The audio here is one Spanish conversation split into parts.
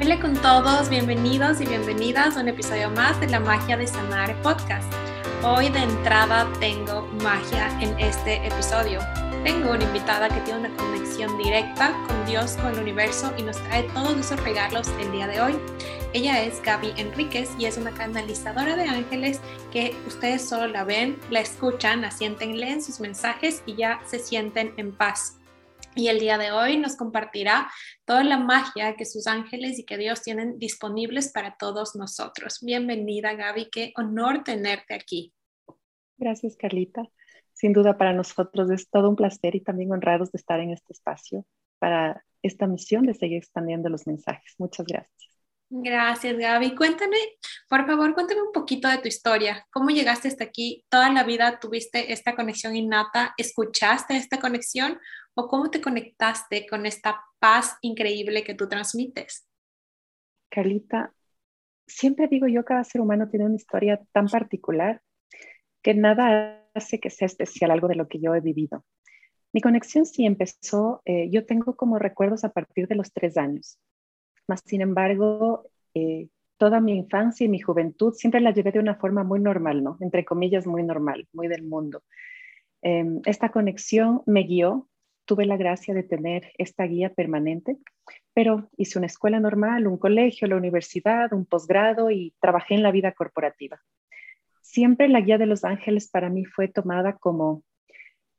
Hola con todos, bienvenidos y bienvenidas a un episodio más de la Magia de Sanar Podcast. Hoy de entrada tengo magia en este episodio. Tengo una invitada que tiene una conexión directa con Dios, con el universo y nos trae todos esos regalos el día de hoy. Ella es Gaby Enríquez y es una canalizadora de ángeles que ustedes solo la ven, la escuchan, asienten, leen sus mensajes y ya se sienten en paz. Y el día de hoy nos compartirá toda la magia que sus ángeles y que Dios tienen disponibles para todos nosotros. Bienvenida Gaby, qué honor tenerte aquí. Gracias Carlita. Sin duda para nosotros es todo un placer y también honrados de estar en este espacio para esta misión de seguir expandiendo los mensajes. Muchas gracias. Gracias, Gaby. Cuéntame, por favor, cuéntame un poquito de tu historia. ¿Cómo llegaste hasta aquí? ¿Toda la vida tuviste esta conexión innata? ¿Escuchaste esta conexión? ¿O cómo te conectaste con esta paz increíble que tú transmites? Carlita, siempre digo yo, cada ser humano tiene una historia tan particular que nada hace que sea especial algo de lo que yo he vivido. Mi conexión sí empezó, eh, yo tengo como recuerdos a partir de los tres años. Más sin embargo, eh, toda mi infancia y mi juventud siempre la llevé de una forma muy normal, ¿no? Entre comillas, muy normal, muy del mundo. Em, esta conexión me guió, tuve la gracia de tener esta guía permanente, pero hice una escuela normal, un colegio, la universidad, un posgrado y trabajé en la vida corporativa. Siempre la guía de los ángeles para mí fue tomada como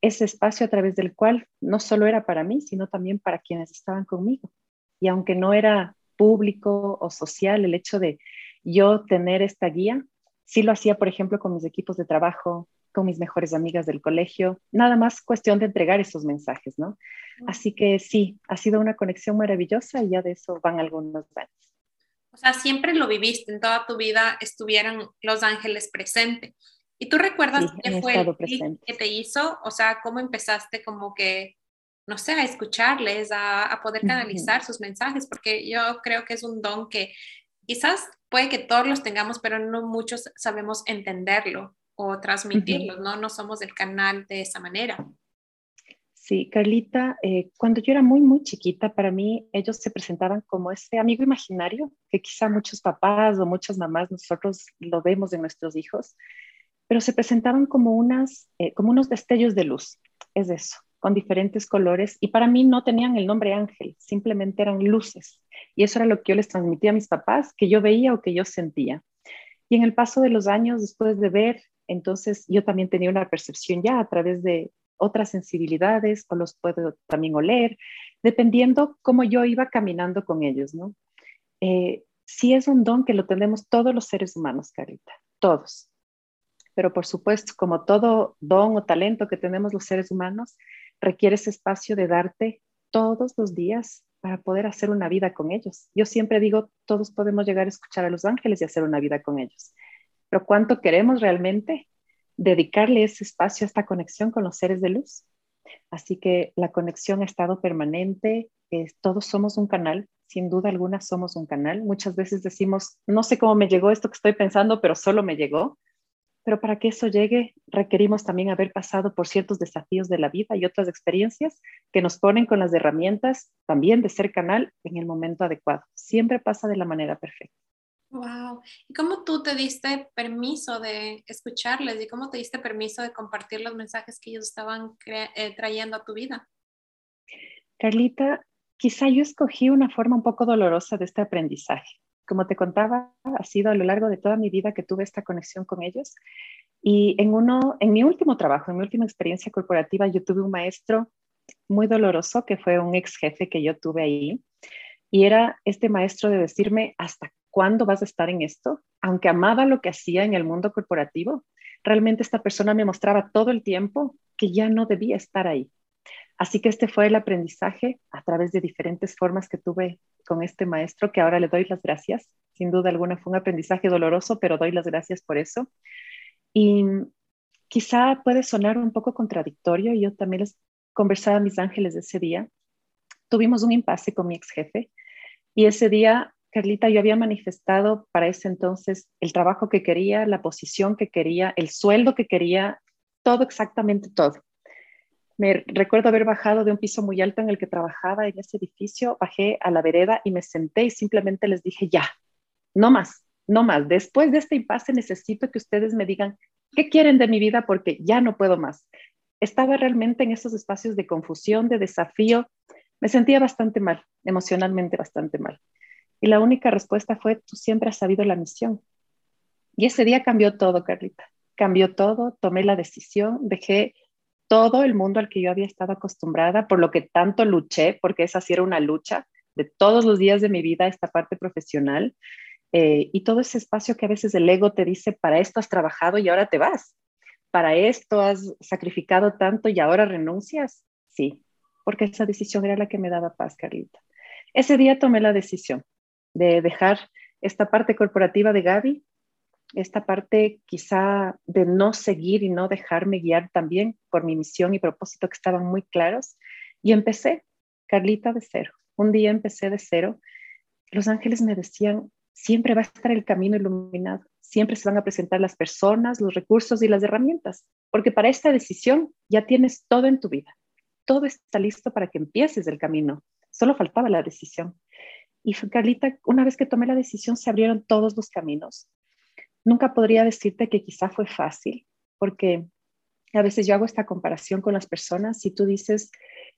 ese espacio a través del cual no solo era para mí, sino también para quienes estaban conmigo. Y aunque no era público o social, el hecho de yo tener esta guía, sí lo hacía, por ejemplo, con mis equipos de trabajo, con mis mejores amigas del colegio, nada más cuestión de entregar esos mensajes, ¿no? Así que sí, ha sido una conexión maravillosa y ya de eso van algunos años. O sea, siempre lo viviste, en toda tu vida estuvieron los ángeles presentes. ¿Y tú recuerdas qué fue el que te hizo? O sea, ¿cómo empezaste como que no sé, a escucharles, a, poder canalizar sus mensajes, porque yo creo que es un don que quizás puede que todos los tengamos, pero no muchos sabemos entenderlo o transmitirlo, ¿no? No somos el canal de esa manera. Sí, Carlita, eh, cuando yo era muy, muy chiquita, para mí ellos se presentaban como ese amigo imaginario que quizá muchos papás o muchas mamás nosotros lo vemos en nuestros hijos, pero se presentaban como, unas, eh, como unos destellos de luz, es eso con diferentes colores y para mí no tenían el nombre ángel, simplemente eran luces. Y eso era lo que yo les transmitía a mis papás, que yo veía o que yo sentía. Y en el paso de los años, después de ver, entonces yo también tenía una percepción ya a través de otras sensibilidades o los puedo también oler, dependiendo cómo yo iba caminando con ellos, ¿no? Eh, sí es un don que lo tenemos todos los seres humanos, Carita, todos. Pero por supuesto, como todo don o talento que tenemos los seres humanos, requiere ese espacio de darte todos los días para poder hacer una vida con ellos. Yo siempre digo, todos podemos llegar a escuchar a los ángeles y hacer una vida con ellos, pero ¿cuánto queremos realmente dedicarle ese espacio a esta conexión con los seres de luz? Así que la conexión ha estado permanente, todos somos un canal, sin duda alguna somos un canal. Muchas veces decimos, no sé cómo me llegó esto que estoy pensando, pero solo me llegó pero para que eso llegue requerimos también haber pasado por ciertos desafíos de la vida y otras experiencias que nos ponen con las herramientas también de ser canal en el momento adecuado. Siempre pasa de la manera perfecta. Wow. ¿Y cómo tú te diste permiso de escucharles y cómo te diste permiso de compartir los mensajes que ellos estaban eh, trayendo a tu vida? Carlita, quizá yo escogí una forma un poco dolorosa de este aprendizaje como te contaba, ha sido a lo largo de toda mi vida que tuve esta conexión con ellos. Y en, uno, en mi último trabajo, en mi última experiencia corporativa, yo tuve un maestro muy doloroso que fue un ex jefe que yo tuve ahí. Y era este maestro de decirme, ¿hasta cuándo vas a estar en esto? Aunque amaba lo que hacía en el mundo corporativo, realmente esta persona me mostraba todo el tiempo que ya no debía estar ahí. Así que este fue el aprendizaje a través de diferentes formas que tuve con este maestro, que ahora le doy las gracias. Sin duda alguna fue un aprendizaje doloroso, pero doy las gracias por eso. Y quizá puede sonar un poco contradictorio. Yo también les conversaba a mis ángeles ese día. Tuvimos un impasse con mi ex jefe y ese día, Carlita, yo había manifestado para ese entonces el trabajo que quería, la posición que quería, el sueldo que quería, todo exactamente todo Me recuerdo haber bajado de un piso muy alto en el que trabajaba en ese edificio, bajé a la vereda y me senté y simplemente les dije, ya, no más, no más. Después de este impasse necesito que ustedes me digan qué quieren de mi vida porque ya no puedo más. Estaba realmente en esos espacios de confusión, de desafío. Me sentía bastante mal, emocionalmente bastante mal. Y la única respuesta fue, tú siempre has sabido la misión. Y ese día cambió todo, Carlita. Cambió todo, tomé la decisión, dejé todo el mundo al que yo había estado acostumbrada, por lo que tanto luché, porque esa sí era una lucha de todos los días de mi vida, esta parte profesional, eh, y todo ese espacio que a veces el ego te dice, para esto has trabajado y ahora te vas, para esto has sacrificado tanto y ahora renuncias. Sí, porque esa decisión era la que me daba paz, Carlita. Ese día tomé la decisión de dejar esta parte corporativa de Gaby esta parte quizá de no seguir y no dejarme guiar también por mi misión y propósito que estaban muy claros. Y empecé, Carlita, de cero. Un día empecé de cero. Los ángeles me decían, siempre va a estar el camino iluminado, siempre se van a presentar las personas, los recursos y las herramientas, porque para esta decisión ya tienes todo en tu vida. Todo está listo para que empieces el camino. Solo faltaba la decisión. Y Carlita, una vez que tomé la decisión, se abrieron todos los caminos nunca podría decirte que quizá fue fácil, porque a veces yo hago esta comparación con las personas. Si tú dices,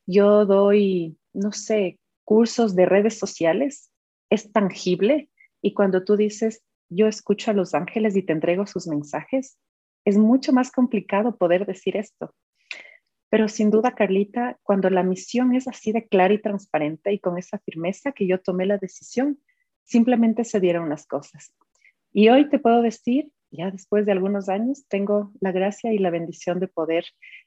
yo doy, no sé, cursos de redes sociales, es tangible. Y cuando tú dices, yo escucho a los ángeles y te entrego sus mensajes, es mucho más complicado poder decir esto. Pero sin duda, Carlita, cuando la misión es así de clara y transparente y con esa firmeza que yo tomé la decisión, simplemente se dieron las cosas. Y hoy te puedo decir, ya después de algunos años, tengo la gracia y la bendición de poder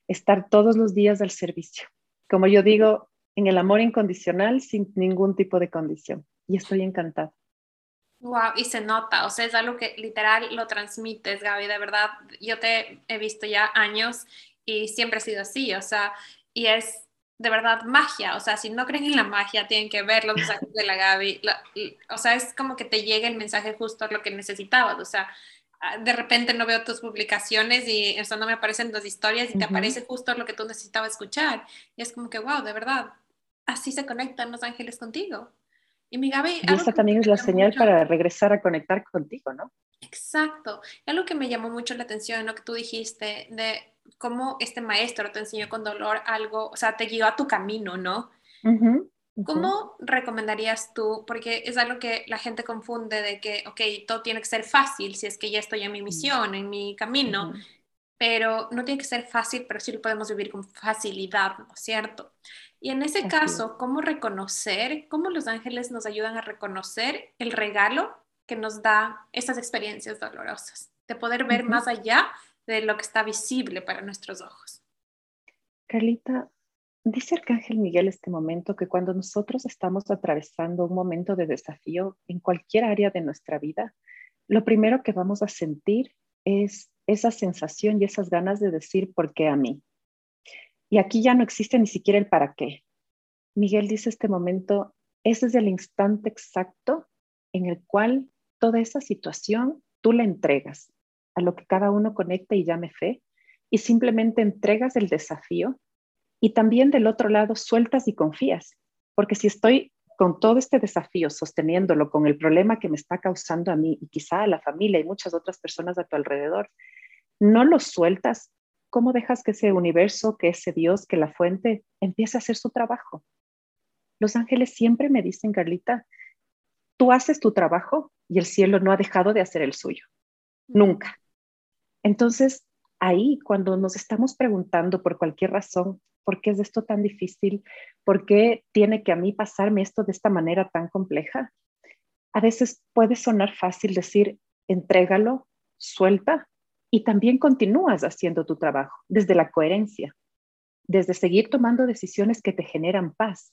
estar todos los días al servicio. Como yo digo, en el amor incondicional sin ningún tipo de condición. Y estoy encantada. Wow, y se nota, o sea, es algo que literal lo transmites, Gaby, de verdad. Yo te he visto ya años y siempre ha sido así, o sea, y es de verdad magia, o sea, si no creen en la magia, tienen que ver los mensajes de la Gaby, o sea, es como que te llega el mensaje justo a lo que necesitabas, o sea, ah, de repente no veo tus publicaciones y eso no me aparecen las historias y te aparece justo lo que tú necesitabas escuchar, y es como que, wow, de verdad, así se conectan los ángeles contigo. Y mi Gaby... Y esa también es la señal para regresar a conectar contigo, ¿no? Exacto. Algo que me llamó mucho la atención, lo que tú dijiste, de cómo este maestro te enseñó con dolor algo, o sea, te guió a tu camino, ¿no? ¿Cómo recomendarías tú? Porque es algo que la gente confunde de que, ok, todo tiene que ser fácil si es que ya estoy en mi misión, en mi camino, pero no tiene que ser fácil, pero sí lo podemos vivir con facilidad, ¿no es cierto? Y en ese caso, ¿cómo reconocer, cómo los ángeles nos ayudan a reconocer el regalo que nos da estas experiencias dolorosas? De poder ver más allá de lo que está visible para nuestros ojos. Carlita, dice Arcángel Miguel este momento que cuando nosotros estamos atravesando un momento de desafío en cualquier área de nuestra vida, lo primero que vamos a sentir es esa sensación y esas ganas de decir, ¿por qué a mí? Y aquí ya no existe ni siquiera el para qué. Miguel dice este momento, ese es el instante exacto en el cual toda esa situación tú la entregas a lo que cada uno conecta y llame fe, y simplemente entregas el desafío y también del otro lado sueltas y confías, porque si estoy con todo este desafío, sosteniéndolo con el problema que me está causando a mí y quizá a la familia y muchas otras personas a tu alrededor, no lo sueltas, ¿cómo dejas que ese universo, que ese Dios, que la fuente empiece a hacer su trabajo? Los ángeles siempre me dicen, Carlita, tú haces tu trabajo y el cielo no ha dejado de hacer el suyo. Nunca. Entonces, ahí cuando nos estamos preguntando por cualquier razón, ¿por qué es esto tan difícil? ¿Por qué tiene que a mí pasarme esto de esta manera tan compleja? A veces puede sonar fácil decir, entrégalo, suelta y también continúas haciendo tu trabajo desde la coherencia, desde seguir tomando decisiones que te generan paz.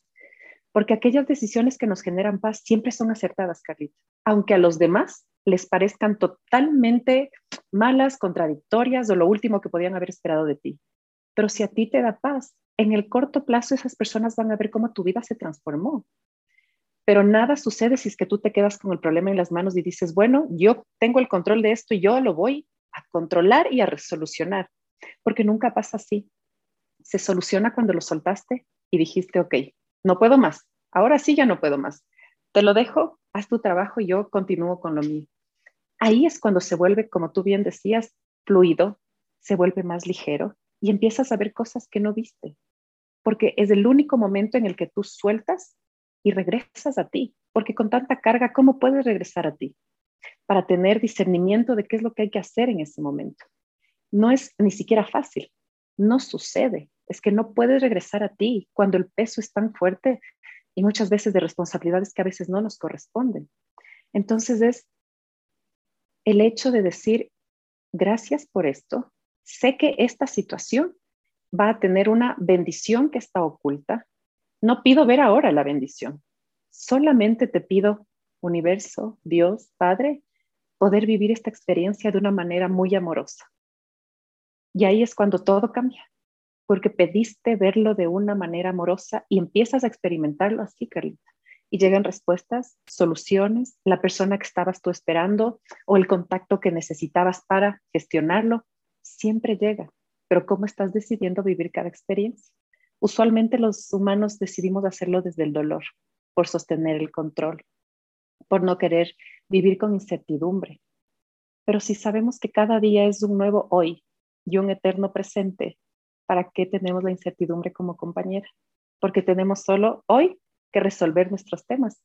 Porque aquellas decisiones que nos generan paz siempre son acertadas, Carlita. Aunque a los demás les parezcan totalmente malas, contradictorias o lo último que podían haber esperado de ti. Pero si a ti te da paz, en el corto plazo esas personas van a ver cómo tu vida se transformó. Pero nada sucede si es que tú te quedas con el problema en las manos y dices, bueno, yo tengo el control de esto y yo lo voy a controlar y a resolucionar, porque nunca pasa así. se soluciona cuando lo soltaste y dijiste, ok, no puedo más, ahora sí ya no puedo más. Te lo dejo, haz tu trabajo y yo continúo con lo mío. Ahí es cuando se vuelve, como tú bien decías, fluido, se vuelve más ligero y empiezas a ver cosas que no viste, porque es el único momento en el que tú sueltas y regresas a ti, porque con tanta carga, ¿cómo puedes regresar a ti? Para tener discernimiento de qué es lo que hay que hacer en ese momento. No es ni siquiera fácil, no sucede, es que no puedes regresar a ti cuando el peso es tan fuerte y muchas veces de responsabilidades que a veces no nos corresponden. Entonces es el hecho de decir, gracias por esto, sé que esta situación va a tener una bendición que está oculta. No pido ver ahora la bendición, solamente te pido, universo, Dios, Padre, poder vivir esta experiencia de una manera muy amorosa. Y ahí es cuando todo cambia porque pediste verlo de una manera amorosa y empiezas a experimentarlo así, Carlita. Y llegan respuestas, soluciones, la persona que estabas tú esperando o el contacto que necesitabas para gestionarlo, siempre llega. Pero ¿cómo estás decidiendo vivir cada experiencia? Usualmente los humanos decidimos hacerlo desde el dolor, por sostener el control, por no querer vivir con incertidumbre. Pero si sabemos que cada día es un nuevo hoy y un eterno presente, ¿para qué tenemos la incertidumbre como compañera? Porque tenemos solo hoy que resolver nuestros temas.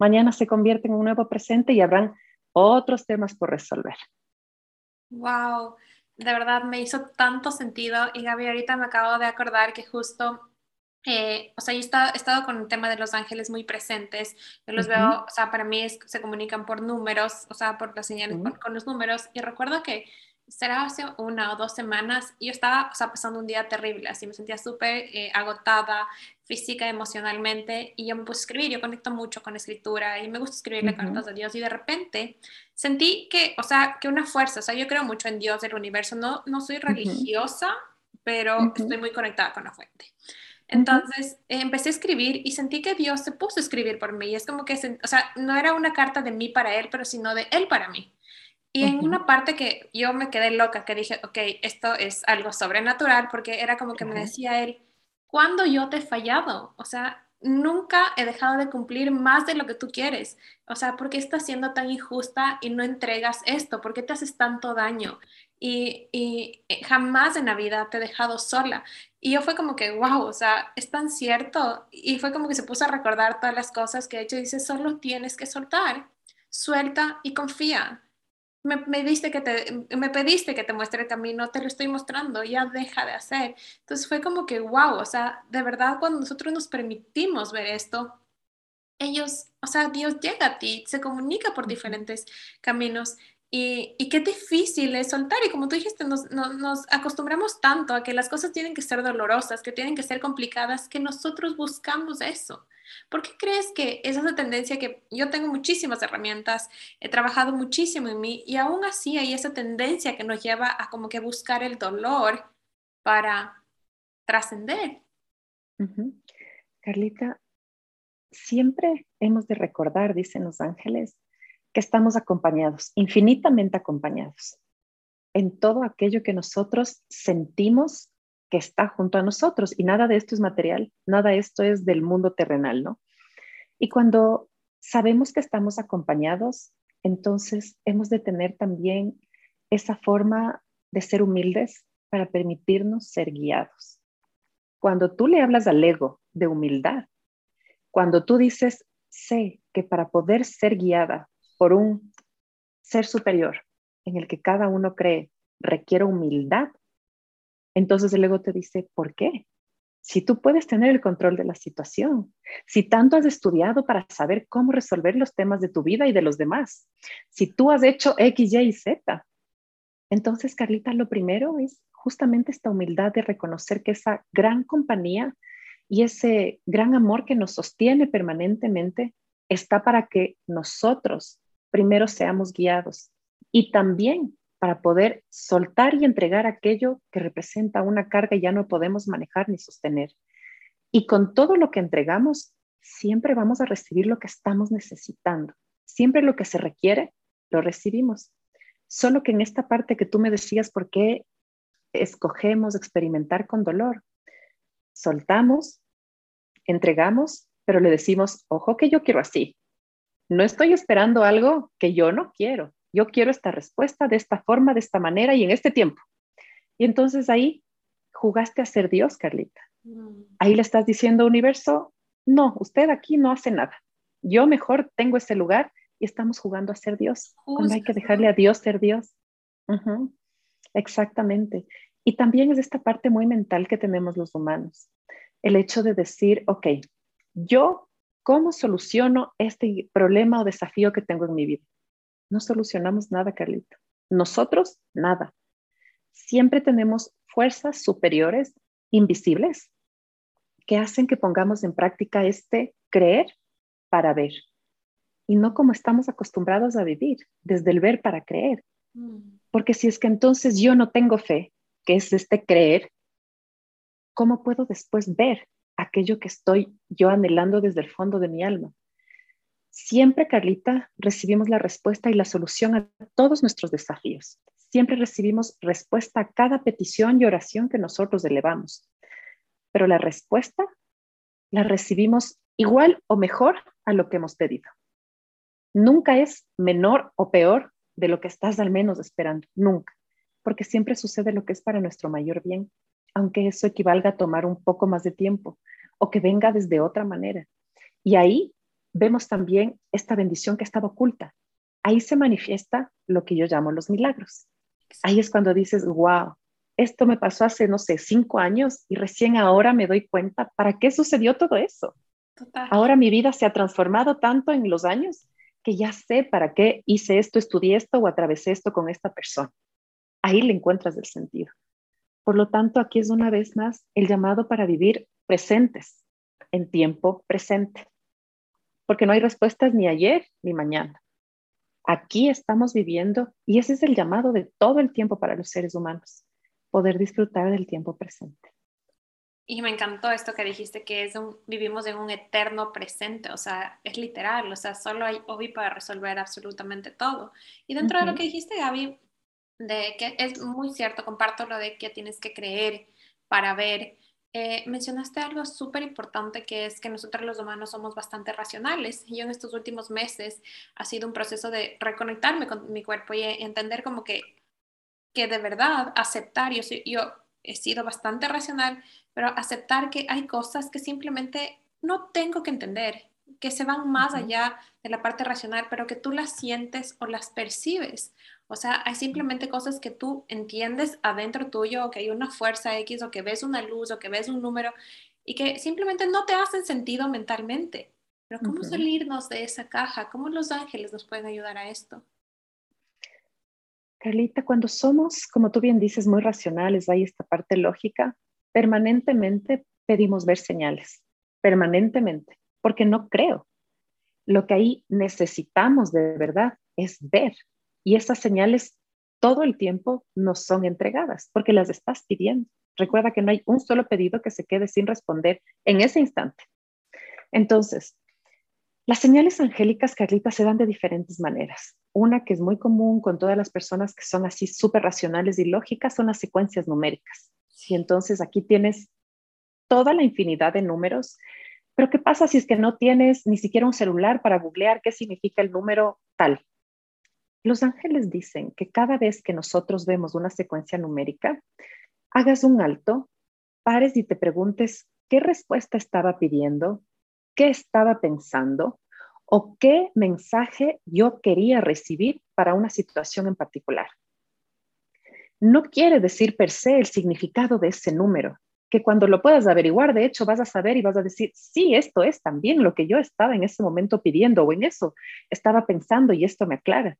Mañana se convierte en un nuevo presente y habrán otros temas por resolver. Wow, de verdad me hizo tanto sentido y Gaby, ahorita me acabo de acordar que justo eh, o sea, yo he estado, con el tema de los ángeles muy presentes. Yo los veo, o sea, para mí se comunican por números, o sea, por las señales, con, los números. Y recuerdo que será hace una o dos semanas, yo estaba, o sea, pasando un día terrible, así me sentía súper eh, agotada física, emocionalmente, y yo me puse a escribir, yo conecto mucho con escritura y me gusta escribirle cartas a Dios, y de repente sentí que, o sea, que una fuerza, o sea, yo creo mucho en Dios, del universo, no, no soy religiosa, pero estoy muy conectada con la fuente. Entonces empecé a escribir y sentí que Dios se puso a escribir por mí. Y es como que, o sea, no era una carta de mí para Él, pero sino de Él para mí. Y en una parte que yo me quedé loca, que dije, ok, esto es algo sobrenatural, porque era como que me decía él, ¿cuándo yo te he fallado? O sea, nunca he dejado de cumplir más de lo que tú quieres. O sea, ¿por qué estás siendo tan injusta y no entregas esto? ¿Por qué te haces tanto daño? Y, y, eh, jamás en la vida te he dejado sola. Y yo fue como que, wow, o sea, es tan cierto. Y fue como que se puso a recordar todas las cosas que he hecho y dice, solo tienes que soltar, suelta y confía me, me, que te, me pediste que te muestre el camino, te lo estoy mostrando, ya deja de hacer. Entonces fue como que, wow, o sea, de verdad cuando nosotros nos permitimos ver esto, ellos, o sea, Dios llega a ti, se comunica por diferentes caminos y, y, qué difícil es soltar. Y como tú dijiste, nos, nos, acostumbramos tanto a que las cosas tienen que ser dolorosas, que tienen que ser complicadas, que nosotros buscamos eso. ¿Por qué crees que esa es esa tendencia que yo tengo muchísimas herramientas, he trabajado muchísimo en mí y aún así hay esa tendencia que nos lleva a como que buscar el dolor para trascender? Carlita, siempre hemos de recordar, dicen los ángeles, que estamos acompañados, infinitamente acompañados, en todo aquello que nosotros sentimos que está junto a nosotros y nada de esto es material, nada de esto es del mundo terrenal, ¿no? Y cuando sabemos que estamos acompañados, entonces hemos de tener también esa forma de ser humildes para permitirnos ser guiados. Cuando tú le hablas al ego de humildad, cuando tú dices, sé que para poder ser guiada por un ser superior en el que cada uno cree requiere humildad, entonces el ego te dice, ¿por qué? Si tú puedes tener el control de la situación, si tanto has estudiado para saber cómo resolver los temas de tu vida y de los demás, si tú has hecho X, Y y Z, entonces, Carlita, lo primero es justamente esta humildad de reconocer que esa gran compañía y ese gran amor que nos sostiene permanentemente está para que nosotros primero seamos guiados y también para poder soltar y entregar aquello que representa una carga y ya no podemos manejar ni sostener. Y con todo lo que entregamos, siempre vamos a recibir lo que estamos necesitando. Siempre lo que se requiere, lo recibimos. Solo que en esta parte que tú me decías, ¿por qué escogemos experimentar con dolor? soltamos, entregamos, pero le decimos, ojo que yo quiero así. No estoy esperando algo que yo no quiero. Yo quiero esta respuesta de esta forma, de esta manera y en este tiempo. Y entonces ahí jugaste a ser Dios, Carlita. Mm. Ahí le estás diciendo, universo, no, usted aquí no hace nada. Yo mejor tengo ese lugar y estamos jugando a ser Dios. Cuando hay que dejarle a Dios ser Dios. Exactamente. Y también es esta parte muy mental que tenemos los humanos. El hecho de decir, ok, yo, ¿cómo soluciono este problema o desafío que tengo en mi vida? No solucionamos nada, Carlito. Nosotros, nada. Siempre tenemos fuerzas superiores, invisibles, que hacen que pongamos en práctica este creer para ver y no como estamos acostumbrados a vivir, desde el ver para creer. Mm. Porque si es que entonces yo no tengo fe, que es este creer, ¿cómo puedo después ver aquello que estoy yo anhelando desde el fondo de mi alma? Siempre, Carlita, recibimos la respuesta y la solución a todos nuestros desafíos. Siempre recibimos respuesta a cada petición y oración que nosotros elevamos. Pero la respuesta la recibimos igual o mejor a lo que hemos pedido. Nunca es menor o peor de lo que estás al menos esperando, nunca, porque siempre sucede lo que es para nuestro mayor bien, aunque eso equivalga a tomar un poco más de tiempo o que venga desde otra manera. Y ahí vemos también esta bendición que estaba oculta. Ahí se manifiesta lo que yo llamo los milagros. Ahí es cuando dices, wow, esto me pasó hace, no sé, cinco años y recién ahora me doy cuenta para qué sucedió todo eso. Ahora mi vida se ha transformado tanto en los años que ya sé para qué hice esto, estudié esto o atravesé esto con esta persona. Ahí le encuentras el sentido. Por lo tanto, aquí es una vez más el llamado para vivir presentes, en tiempo presente porque no hay respuestas ni ayer ni mañana. Aquí estamos viviendo y ese es el llamado de todo el tiempo para los seres humanos, poder disfrutar del tiempo presente. Y me encantó esto que dijiste, que es vivimos en un eterno presente, o sea, es literal, o sea, solo hay hoy para resolver absolutamente todo. Y dentro de lo que dijiste, Gaby, de que es muy cierto, comparto lo de que tienes que creer para ver, eh, mencionaste algo súper importante que es que nosotros los humanos somos bastante racionales. Yo en estos últimos meses ha sido un proceso de reconectarme con mi cuerpo y entender como que, que de verdad aceptar, yo, yo he sido bastante racional, pero aceptar que hay cosas que simplemente no tengo que entender, que se van más allá de la parte racional, pero que tú las sientes o las percibes. O sea, hay simplemente cosas que tú entiendes adentro tuyo, o que hay una fuerza X, o que ves una luz, o que ves un número, y que simplemente no te hacen sentido mentalmente. Pero ¿cómo salirnos de esa caja? ¿Cómo los ángeles nos pueden ayudar a esto? Carlita, cuando somos, como tú bien dices, muy racionales, hay esta parte lógica, permanentemente pedimos ver señales, permanentemente, porque no creo. Lo que ahí necesitamos de verdad es ver, y esas señales todo el tiempo nos son entregadas porque las estás pidiendo. Recuerda que no hay un solo pedido que se quede sin responder en ese instante. Entonces, las señales angélicas, Carlita, se dan de diferentes maneras. Una que es muy común con todas las personas que son así súper racionales y lógicas son las secuencias numéricas. Y entonces aquí tienes toda la infinidad de números. Pero ¿qué pasa si es que no tienes ni siquiera un celular para googlear qué significa el número tal? Los ángeles dicen que cada vez que nosotros vemos una secuencia numérica, hagas un alto, pares y te preguntes qué respuesta estaba pidiendo, qué estaba pensando o qué mensaje yo quería recibir para una situación en particular. No quiere decir per se el significado de ese número, que cuando lo puedas averiguar, de hecho, vas a saber y vas a decir, sí, esto es también lo que yo estaba en ese momento pidiendo o en eso estaba pensando y esto me aclara.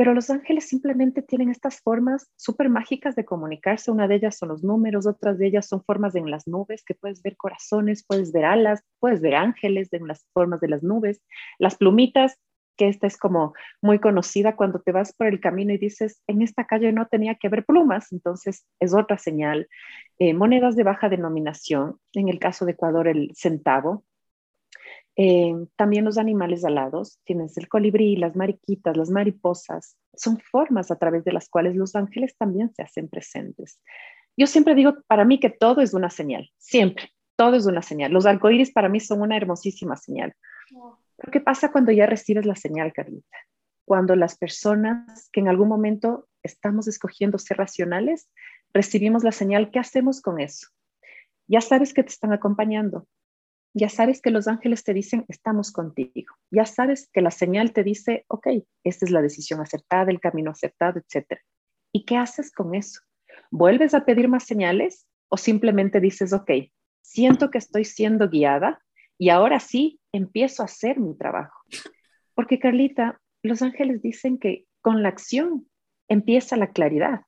Pero los ángeles simplemente tienen estas formas súper mágicas de comunicarse. Una de ellas son los números, otras de ellas son formas en las nubes, que puedes ver corazones, puedes ver alas, puedes ver ángeles en las formas de las nubes. Las plumitas, que esta es como muy conocida cuando te vas por el camino y dices, en esta calle no tenía que haber plumas, entonces es otra señal. Eh, monedas de baja denominación, en el caso de Ecuador el centavo, eh, también los animales alados, tienes el colibrí, las mariquitas, las mariposas, son formas a través de las cuales los ángeles también se hacen presentes. yo siempre digo para mí que todo es una señal, siempre, todo es una señal. Los arcoíris para mí son una hermosísima señal. Pero ¿qué pasa cuando ya recibes la señal, Carlita? Cuando las personas que en algún momento estamos escogiendo ser racionales, recibimos la señal, ¿qué hacemos con eso? Ya sabes que te están acompañando, ya sabes que los ángeles te dicen, estamos contigo. Ya sabes que la señal te dice, ok, esta es la decisión acertada, el camino acertado, etc. ¿Y qué haces con eso? ¿Vuelves a pedir más señales o simplemente dices, ok, siento que estoy siendo guiada y ahora sí empiezo a hacer mi trabajo? Porque Carlita, los ángeles dicen que con la acción empieza la claridad.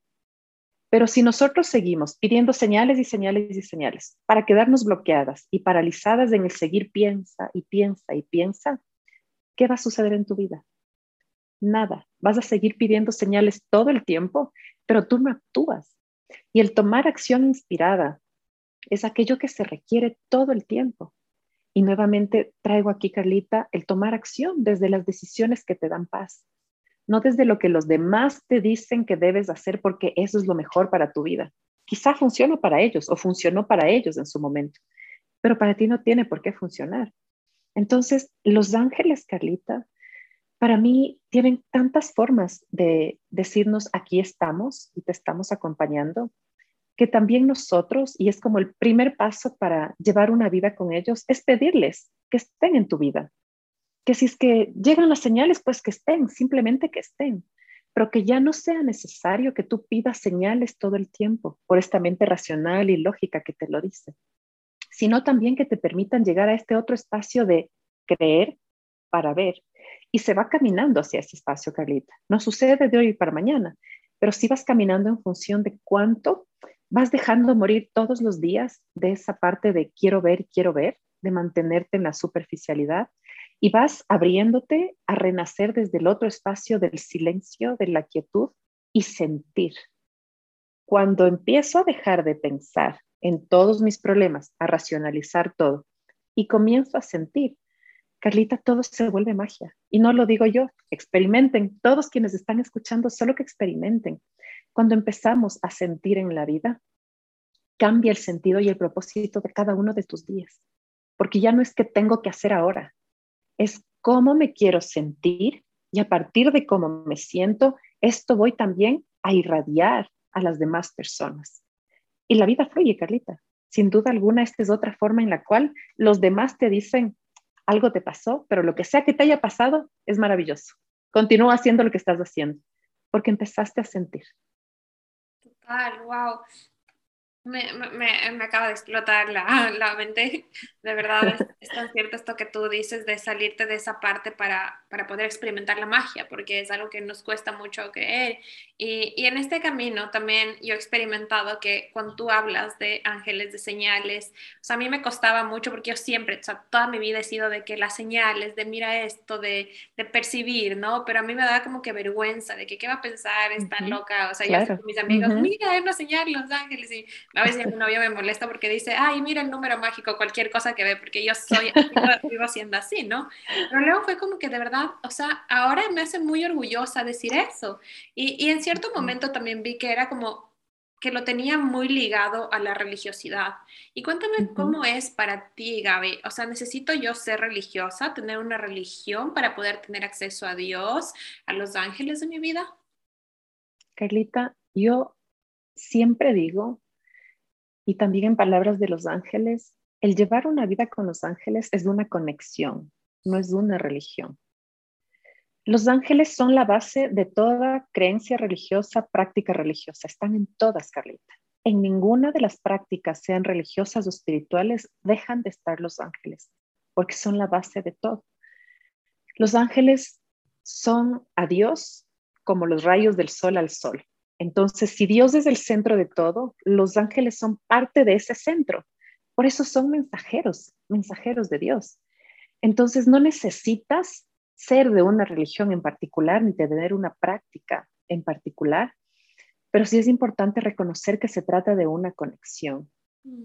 Pero si nosotros seguimos pidiendo señales y señales y señales para quedarnos bloqueadas y paralizadas en el seguir piensa y piensa y piensa, ¿qué va a suceder en tu vida? Nada. Vas a seguir pidiendo señales todo el tiempo, pero tú no actúas. Y el tomar acción inspirada es aquello que se requiere todo el tiempo. Y nuevamente traigo aquí, Carlita, el tomar acción desde las decisiones que te dan paz, no desde lo que los demás te dicen que debes hacer porque eso es lo mejor para tu vida. Quizá funciona para ellos o funcionó para ellos en su momento, pero para ti no tiene por qué funcionar. Entonces, los ángeles, Carlita, para mí tienen tantas formas de decirnos aquí estamos y te estamos acompañando, que también nosotros, y es como el primer paso para llevar una vida con ellos, es pedirles que estén en tu vida, que si es que llegan las señales, pues que estén, simplemente que estén, pero que ya no sea necesario que tú pidas señales todo el tiempo por esta mente racional y lógica que te lo dice, sino también que te permitan llegar a este otro espacio de creer para ver. Y se va caminando hacia ese espacio, Carlita. No sucede de hoy para mañana, pero sí vas caminando en función de cuánto vas dejando morir todos los días de esa parte de quiero ver, quiero ver, de mantenerte en la superficialidad y vas abriéndote a renacer desde el otro espacio del silencio, de la quietud y sentir. Cuando empiezo a dejar de pensar en todos mis problemas, a racionalizar todo y comienzo a sentir, Carlita, todo se vuelve magia. Y no lo digo yo, experimenten, todos quienes están escuchando, solo que experimenten. Cuando empezamos a sentir en la vida, cambia el sentido y el propósito de cada uno de tus días. Porque ya no es que tengo que hacer ahora, es cómo me quiero sentir y a partir de cómo me siento, esto voy también a irradiar a las demás personas. Y la vida fluye, Carlita. Sin duda alguna, esta es otra forma en la cual los demás te dicen, algo te pasó, pero lo que sea que te haya pasado es maravilloso. Continúa haciendo lo que estás haciendo, porque empezaste a sentir. Total, wow. Me, me, me, acaba de explotar la, la mente. De verdad, es, tan cierto esto que tú dices de salirte de esa parte para, para poder experimentar la magia, porque es algo que nos cuesta mucho creer. Y, y, en este camino también yo he experimentado que cuando tú hablas de ángeles, de señales, o sea, a mí me costaba mucho porque yo siempre, o sea, toda mi vida he sido de que las señales, de mira esto, de, de percibir, ¿no? Pero a mí me da como que vergüenza de que qué va a pensar, está loca. O sea, yo con mis amigos, mira, es una señal, los ángeles. Y a veces mi novio me molesta porque dice, ay, mira el número mágico, cualquier cosa que ve, porque yo soy, vivo siendo así, ¿no? Pero luego fue como que de verdad, o sea, ahora me hace muy orgullosa decir eso. Y, y en cierto momento también vi que era como que lo tenía muy ligado a la religiosidad. Y cuéntame cómo es para ti, Gaby. O sea, ¿necesito yo ser religiosa, tener una religión para poder tener acceso a Dios, a los ángeles de mi vida? Carlita, yo siempre digo y también en palabras de los ángeles, el llevar una vida con los ángeles es una conexión, no es una religión. Los ángeles son la base de toda creencia religiosa, práctica religiosa. Están en todas, Carlita. En ninguna de las prácticas, sean religiosas o espirituales, dejan de estar los ángeles, porque son la base de todo. Los ángeles son a Dios como los rayos del sol al sol. Entonces, si Dios es el centro de todo, los ángeles son parte de ese centro. Por eso son mensajeros, mensajeros de Dios. Entonces, no necesitas ser de una religión en particular ni tener una práctica en particular, pero sí es importante reconocer que se trata de una conexión.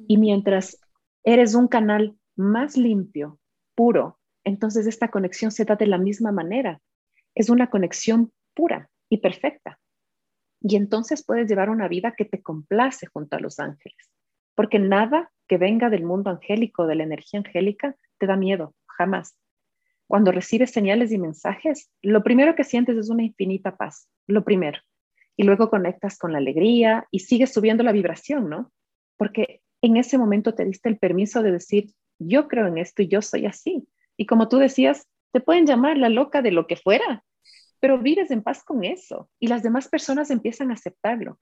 Y mm. mientras eres un canal más limpio, puro, entonces esta conexión se da de la misma manera. Es una conexión pura y perfecta. Y entonces puedes llevar una vida que te complace junto a los ángeles, porque nada que venga del mundo angélico, de la energía angélica, te da miedo, jamás. Cuando recibes señales y mensajes, lo primero que sientes es una infinita paz, lo primero. Y luego conectas con la alegría y sigues subiendo la vibración, ¿no? Porque en ese momento te diste el permiso de decir, yo creo en esto y yo soy así. Y como tú decías, te pueden llamar la loca de lo que fuera, pero vives en paz con eso y las demás personas empiezan a aceptarlo.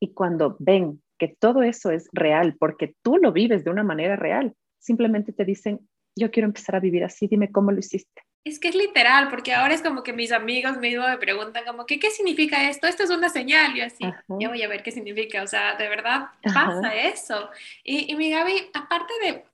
Y cuando ven que todo eso es real, porque tú lo vives de una manera real, simplemente te dicen, yo quiero empezar a vivir así, dime cómo lo hiciste. Es que es literal, porque ahora es como que mis amigos me preguntan como que, ¿qué significa esto? Esto es una señal, y así, yo voy a ver qué significa, o sea, de verdad pasa eso. Y, y mi Gaby, aparte de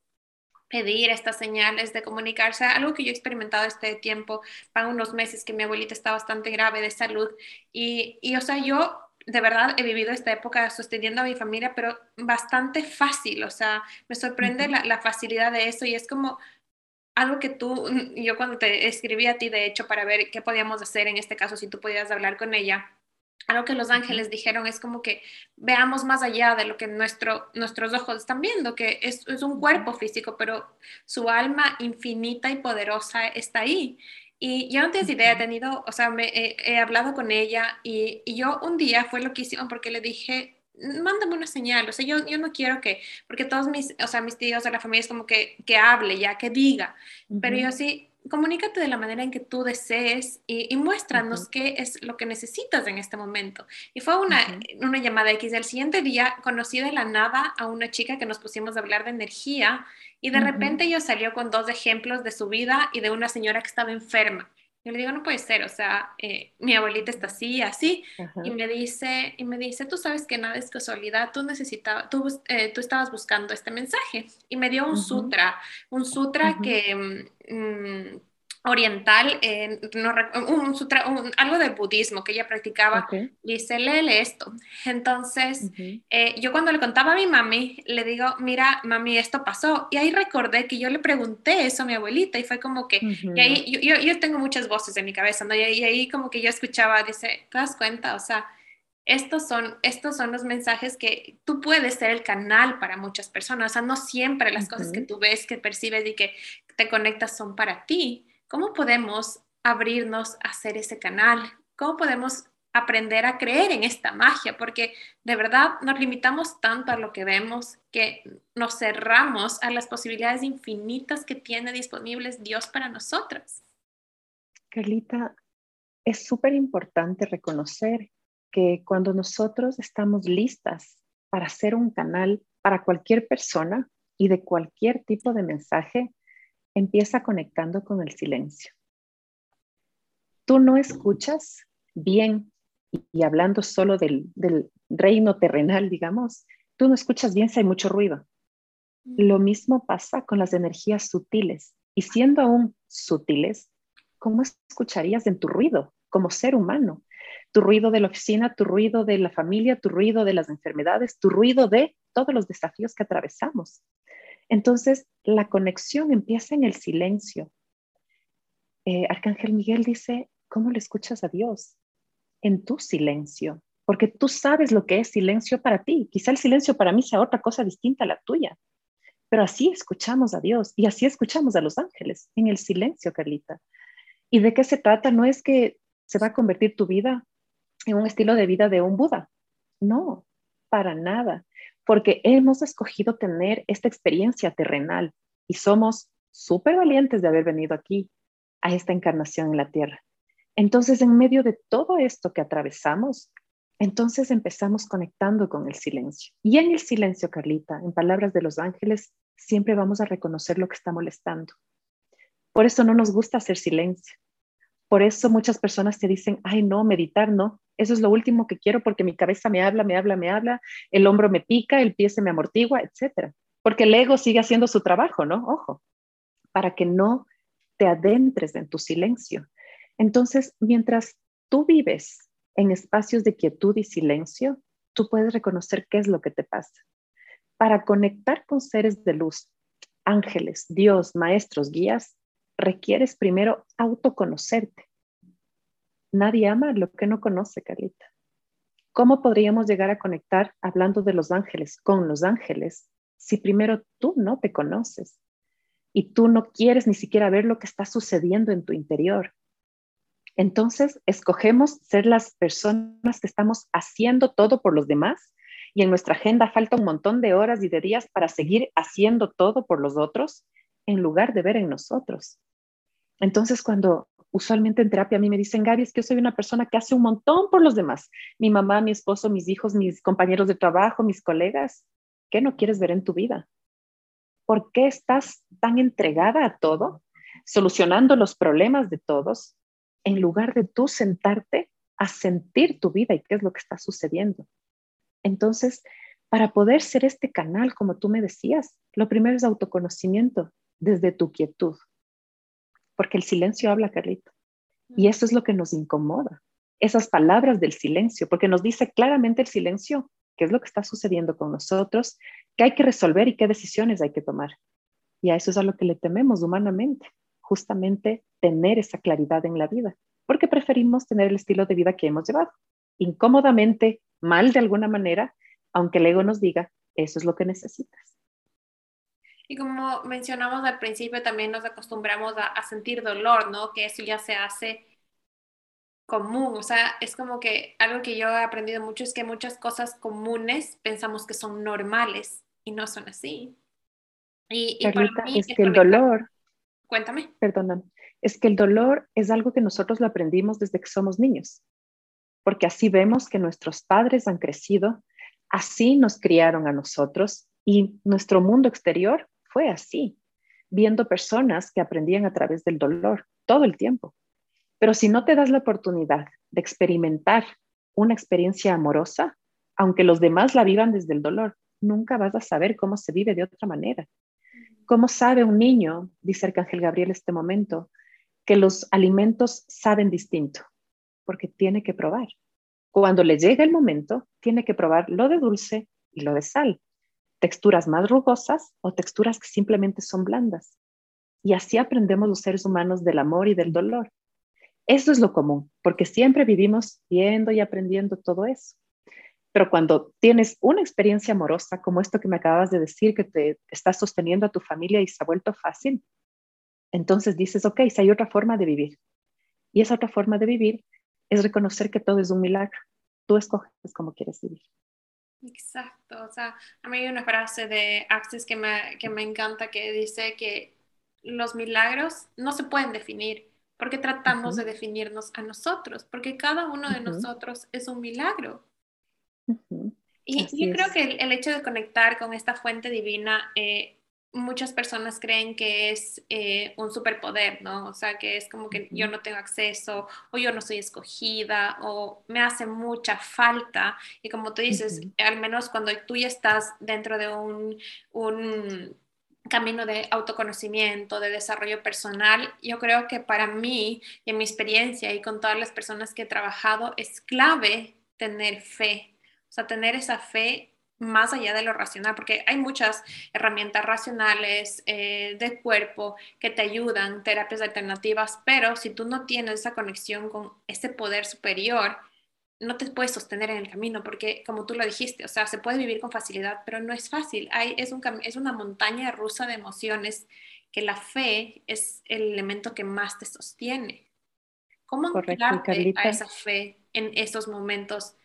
pedir estas señales de comunicarse, algo que yo he experimentado este tiempo, para unos meses que mi abuelita está bastante grave de salud y, y o sea, yo de verdad he vivido esta época sosteniendo a mi familia, pero bastante fácil, o sea, me sorprende la, la, facilidad de eso y es como algo que tú, yo cuando te escribí a ti, de hecho, para ver qué podíamos hacer en este caso, si tú podías hablar con ella, algo que los ángeles dijeron es como que veamos más allá de lo que nuestro, nuestros ojos están viendo, que es, es, un cuerpo físico, pero su alma infinita y poderosa está ahí. Y yo no tienes idea, he tenido, o sea, me, he hablado con ella y, y, yo un día fue loquísimo porque le dije, mándame una señal, o sea, yo, yo no quiero que, porque todos mis, o sea, mis tíos de la familia es como que, que hable ya, que diga, pero yo sí, comunícate de la manera en que tú desees y, muéstranos qué es lo que necesitas en este momento. Y fue una, una llamada X. El siguiente día conocí de la nada a una chica que nos pusimos a hablar de energía y de repente ella salió con dos ejemplos de su vida y de una señora que estaba enferma. Yo le digo, no puede ser, o sea, eh, mi abuelita está así, así, y me dice, y me dice, tú sabes que nada es casualidad, tú necesitabas, tú, eh, tú estabas buscando este mensaje, y me dio un sutra, un sutra que mm, oriental, eh, un, sutra, algo del budismo que ella practicaba, dice, léele esto. Entonces, eh, yo cuando le contaba a mi mami, le digo, mira, mami, esto pasó. Y ahí recordé que yo le pregunté eso a mi abuelita y fue como que, y ahí yo, yo, tengo muchas voces en mi cabeza, ¿no? Y, y, ahí como que yo escuchaba, dice, ¿te das cuenta? O sea, estos son, estos son los mensajes que tú puedes ser el canal para muchas personas. O sea, no siempre las cosas que tú ves, que percibes y que te conectas son para ti ¿Cómo podemos abrirnos a hacer ese canal? ¿Cómo podemos aprender a creer en esta magia? Porque de verdad nos limitamos tanto a lo que vemos que nos cerramos a las posibilidades infinitas que tiene disponibles Dios para nosotros. Carlita, es súper importante reconocer que cuando nosotros estamos listas para ser un canal para cualquier persona y de cualquier tipo de mensaje, empieza conectando con el silencio. Tú no escuchas bien y, hablando solo del, reino terrenal, digamos, tú no escuchas bien si hay mucho ruido. Lo mismo pasa con las energías sutiles. Y siendo aún sutiles, ¿cómo escucharías en tu ruido como ser humano? Tu ruido de la oficina, tu ruido de la familia, tu ruido de las enfermedades, tu ruido de todos los desafíos que atravesamos. Entonces, la conexión empieza en el silencio. Eh, Arcángel Miguel dice, ¿cómo le escuchas a Dios? En tu silencio, porque tú sabes lo que es silencio para ti. Quizá el silencio para mí sea otra cosa distinta a la tuya, pero así escuchamos a Dios y así escuchamos a los ángeles, en el silencio, Carlita. ¿Y de qué se trata? No es que se va a convertir tu vida en un estilo de vida de un Buda. No, para nada porque hemos escogido tener esta experiencia terrenal y somos súper valientes de haber venido aquí a esta encarnación en la tierra. Entonces, en medio de todo esto que atravesamos, entonces empezamos conectando con el silencio. Y en el silencio, Carlita, en palabras de los ángeles, siempre vamos a reconocer lo que está molestando. Por eso no nos gusta hacer silencio. Por eso muchas personas te dicen, ay, no, meditar no. Eso es lo último que quiero porque mi cabeza me habla, me habla, me habla, el hombro me pica, el pie se me amortigua, etc. Porque el ego sigue haciendo su trabajo, ¿no? Ojo, para que no te adentres en tu silencio. Entonces, mientras tú vives en espacios de quietud y silencio, tú puedes reconocer qué es lo que te pasa. Para conectar con seres de luz, ángeles, Dios, maestros, guías, requieres primero autoconocerte. Nadie ama lo que no conoce, Carlita. ¿Cómo podríamos llegar a conectar hablando de los ángeles con los ángeles si primero tú no te conoces y tú no quieres ni siquiera ver lo que está sucediendo en tu interior? Entonces, escogemos ser las personas que estamos haciendo todo por los demás y en nuestra agenda falta un montón de horas y de días para seguir haciendo todo por los otros en lugar de ver en nosotros. Entonces, cuando usualmente en terapia a mí me dicen, Gaby, es que yo soy una persona que hace un montón por los demás, mi mamá, mi esposo, mis hijos, mis compañeros de trabajo, mis colegas, ¿qué no quieres ver en tu vida? ¿Por qué estás tan entregada a todo, solucionando los problemas de todos, en lugar de tú sentarte a sentir tu vida y qué es lo que está sucediendo? Entonces, para poder ser este canal, como tú me decías, lo primero es autoconocimiento desde tu quietud, porque el silencio habla, Carlito. Y eso es lo que nos incomoda, esas palabras del silencio, porque nos dice claramente el silencio qué es lo que está sucediendo con nosotros, qué hay que resolver y qué decisiones hay que tomar. Y a eso es a lo que le tememos humanamente, justamente tener esa claridad en la vida, porque preferimos tener el estilo de vida que hemos llevado, incómodamente, mal de alguna manera, aunque el ego nos diga, eso es lo que necesitas. Y como mencionamos al principio, también nos acostumbramos a, sentir dolor, ¿no? Que eso ya se hace común, o sea, es como que algo que yo he aprendido mucho es que muchas cosas comunes pensamos que son normales y no son así. Y, y es que el dolor, cuéntame. Perdona, es que el dolor es algo que nosotros lo aprendimos desde que somos niños, porque así vemos que nuestros padres han crecido, así nos criaron a nosotros y nuestro mundo exterior fue así, viendo personas que aprendían a través del dolor todo el tiempo. Pero si no te das la oportunidad de experimentar una experiencia amorosa, aunque los demás la vivan desde el dolor, nunca vas a saber cómo se vive de otra manera. ¿Cómo sabe un niño, dice Arcángel Gabriel este momento, que los alimentos saben distinto? Porque tiene que probar. Cuando le llega el momento, tiene que probar lo de dulce y lo de sal texturas más rugosas o texturas que simplemente son blandas. Y así aprendemos los seres humanos del amor y del dolor. Eso es lo común, porque siempre vivimos viendo y aprendiendo todo eso. Pero cuando tienes una experiencia amorosa como esto que me acabas de decir, que te estás sosteniendo a tu familia y se ha vuelto fácil, entonces dices, ok, si hay otra forma de vivir. Y esa otra forma de vivir es reconocer que todo es un milagro. Tú escoges cómo quieres vivir. Exacto, o sea, a mí hay una frase de Access que me, que me encanta que dice que los milagros no se pueden definir porque tratamos de definirnos a nosotros, porque cada uno de nosotros es un milagro. Y yo creo que el, el, hecho de conectar con esta fuente divina eh, muchas personas creen que es eh, un superpoder, ¿no? O sea, que es como que yo no tengo acceso o yo no soy escogida o me hace mucha falta. Y como tú dices, al menos cuando tú ya estás dentro de un, un camino de autoconocimiento, de desarrollo personal, yo creo que para mí, en mi experiencia y con todas las personas que he trabajado, es clave tener fe. O sea, tener esa fe más allá de lo racional, porque hay muchas herramientas racionales eh, de cuerpo que te ayudan, terapias alternativas, pero si tú no tienes esa conexión con ese poder superior, no te puedes sostener en el camino, porque como tú lo dijiste, o sea, se puede vivir con facilidad, pero no es fácil. Hay, es, un, es una montaña rusa de emociones que la fe es el elemento que más te sostiene. ¿Cómo anclarte a esa fe en estos momentos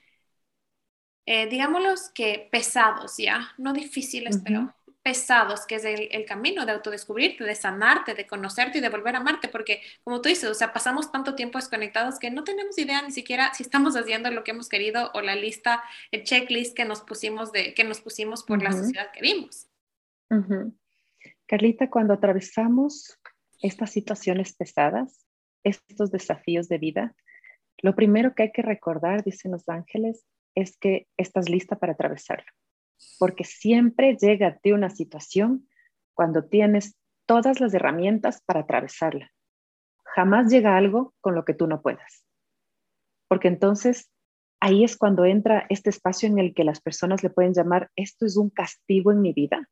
eh, digámoslos que pesados, ¿ya? No difíciles, pero pesados, que es el, camino de autodescubrirte, de sanarte, de conocerte y de volver a amarte, porque como tú dices, o sea, pasamos tanto tiempo desconectados que no tenemos idea ni siquiera si estamos haciendo lo que hemos querido o la lista, el checklist que nos pusimos, de, que nos pusimos por la sociedad que vimos. Carlita, cuando atravesamos estas situaciones pesadas, estos desafíos de vida, lo primero que hay que recordar, dicen los ángeles, es que estás lista para atravesarlo. Porque siempre llega a ti una situación cuando tienes todas las herramientas para atravesarla. Jamás llega algo con lo que tú no puedas. Porque entonces ahí es cuando entra este espacio en el que las personas le pueden llamar, esto es un castigo en mi vida.